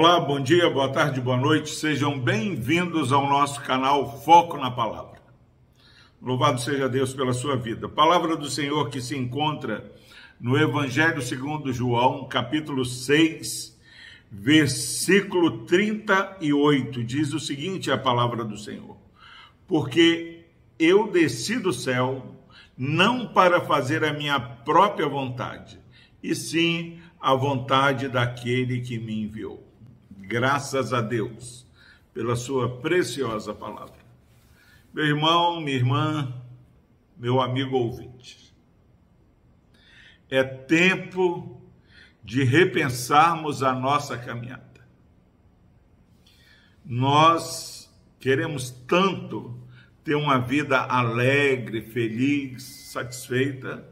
Olá, bom dia, boa tarde, boa noite. Sejam bem-vindos ao nosso canal Foco na Palavra. Louvado seja Deus pela sua vida. Palavra do Senhor que se encontra no Evangelho segundo João, capítulo 6, versículo 38. Diz o seguinte a palavra do Senhor: Porque eu desci do céu não para fazer a minha própria vontade, e sim a vontade daquele que me enviou. Graças a Deus pela sua preciosa palavra. Meu irmão, minha irmã, meu amigo ouvinte, é tempo de repensarmos a nossa caminhada. Nós queremos tanto ter uma vida alegre, feliz, satisfeita,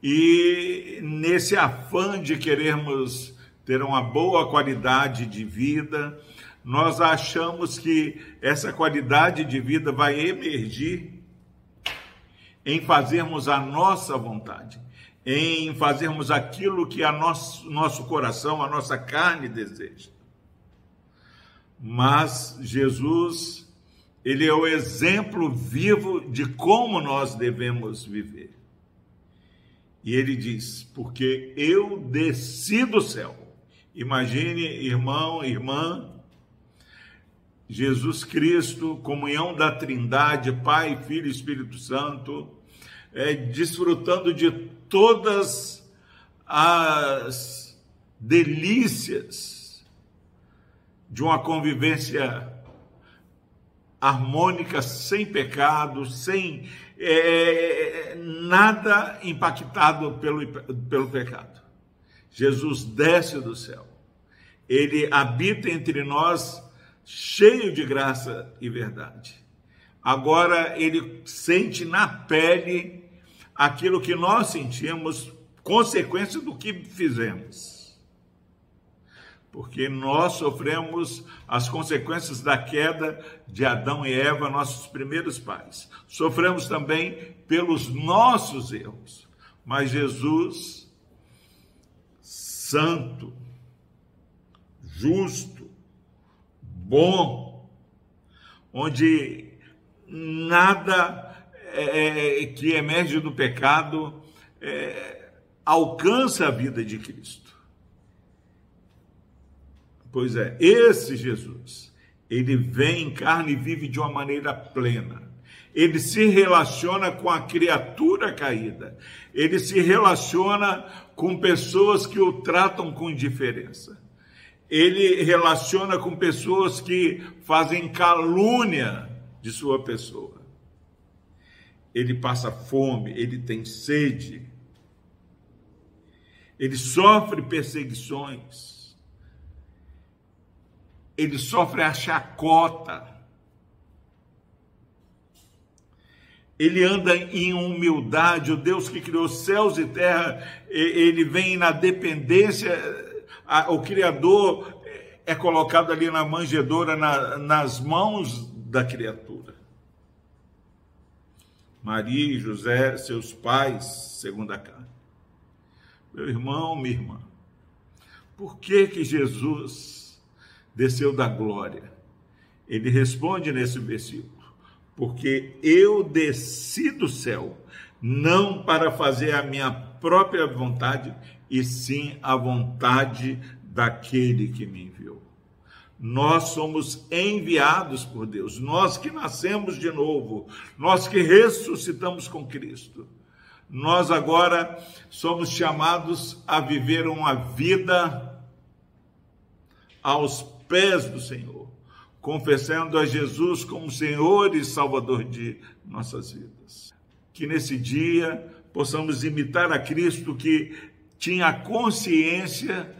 e nesse afã de querermos ter uma boa qualidade de vida, nós achamos que essa qualidade de vida vai emergir em fazermos a nossa vontade, em fazermos aquilo que a nosso, nosso coração, a nossa carne deseja. Mas Jesus, ele é o exemplo vivo de como nós devemos viver. E ele diz: Porque eu desci do céu Imagine, irmão, irmã, Jesus Cristo, comunhão da Trindade, Pai, Filho e Espírito Santo, é, desfrutando de todas as delícias de uma convivência harmônica, sem pecado, sem é, nada impactado pelo, pelo pecado. Jesus desce do céu. Ele habita entre nós cheio de graça e verdade. Agora ele sente na pele aquilo que nós sentimos, consequência do que fizemos. Porque nós sofremos as consequências da queda de Adão e Eva, nossos primeiros pais. Sofremos também pelos nossos erros. Mas Jesus santo, justo, bom, onde nada é, é, que emerge do pecado é, alcança a vida de Cristo. Pois é, esse Jesus, ele vem em carne e vive de uma maneira plena. Ele se relaciona com a criatura caída, ele se relaciona com pessoas que o tratam com indiferença, ele relaciona com pessoas que fazem calúnia de sua pessoa. Ele passa fome, ele tem sede, ele sofre perseguições, ele sofre a chacota. Ele anda em humildade, o Deus que criou céus e terra, ele vem na dependência, o Criador é colocado ali na manjedoura, na, nas mãos da criatura. Maria e José, seus pais, segundo a carne. Meu irmão, minha irmã, por que que Jesus desceu da glória? Ele responde nesse versículo porque eu desci do céu, não para fazer a minha própria vontade, e sim a vontade daquele que me enviou. Nós somos enviados por Deus, nós que nascemos de novo, nós que ressuscitamos com Cristo. Nós agora somos chamados a viver uma vida aos pés do Senhor confessando a Jesus como Senhor e Salvador de nossas vidas. Que nesse dia possamos imitar a Cristo que tinha consciência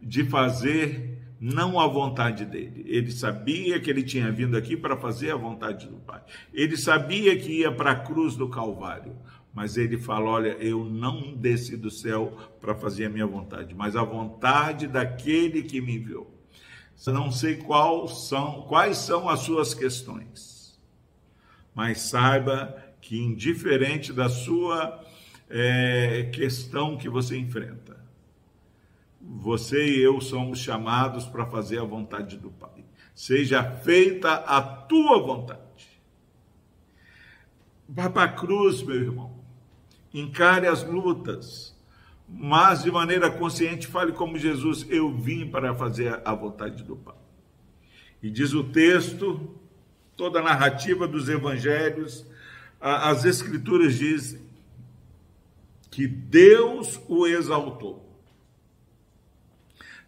de fazer não a vontade dele. Ele sabia que ele tinha vindo aqui para fazer a vontade do Pai. Ele sabia que ia para a cruz do Calvário. Mas ele fala: Olha, eu não desci do céu para fazer a minha vontade, mas a vontade daquele que me enviou. Não sei são, quais são as suas questões, mas saiba que, indiferente da sua é, questão que você enfrenta, você e eu somos chamados para fazer a vontade do Pai. Seja feita a tua vontade. Vá para a cruz, meu irmão. Encare as lutas. Mas de maneira consciente, fale como Jesus: Eu vim para fazer a vontade do Pai. E diz o texto, toda a narrativa dos evangelhos, as Escrituras dizem que Deus o exaltou.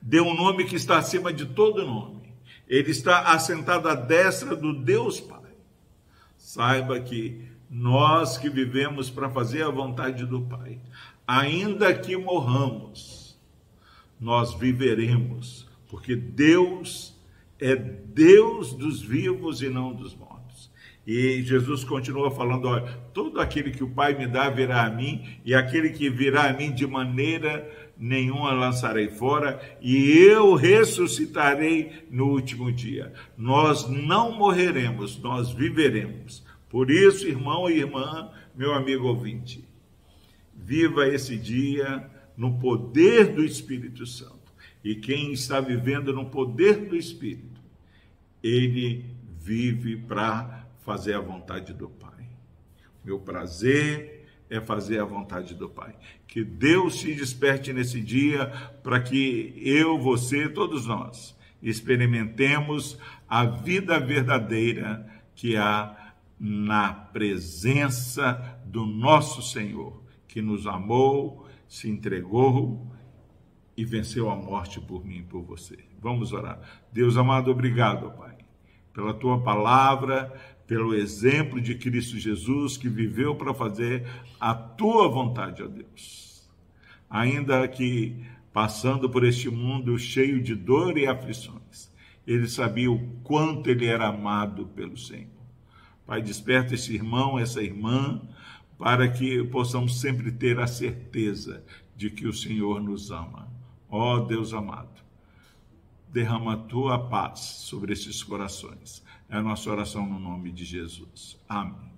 Deu um nome que está acima de todo nome. Ele está assentado à destra do Deus Pai. Saiba que nós que vivemos para fazer a vontade do Pai, ainda que morramos, nós viveremos, porque Deus é Deus dos vivos e não dos mortos. E Jesus continua falando: olha, todo aquele que o Pai me dá virá a mim, e aquele que virá a mim de maneira nenhuma lançarei fora, e eu ressuscitarei no último dia. Nós não morreremos, nós viveremos. Por isso, irmão e irmã, meu amigo ouvinte, viva esse dia no poder do Espírito Santo. E quem está vivendo no poder do Espírito, ele vive para fazer a vontade do Pai. Meu prazer é fazer a vontade do Pai. Que Deus se desperte nesse dia para que eu, você, todos nós experimentemos a vida verdadeira que há na presença do nosso Senhor, que nos amou, se entregou e venceu a morte por mim e por você. Vamos orar. Deus amado, obrigado, Pai, pela tua palavra, pelo exemplo de Cristo Jesus que viveu para fazer a tua vontade, ó Deus. Ainda que passando por este mundo cheio de dor e aflições, ele sabia o quanto ele era amado pelo Senhor. Pai, desperta esse irmão, essa irmã, para que possamos sempre ter a certeza de que o Senhor nos ama. Ó Deus amado, derrama a tua paz sobre esses corações. É a nossa oração no nome de Jesus. Amém.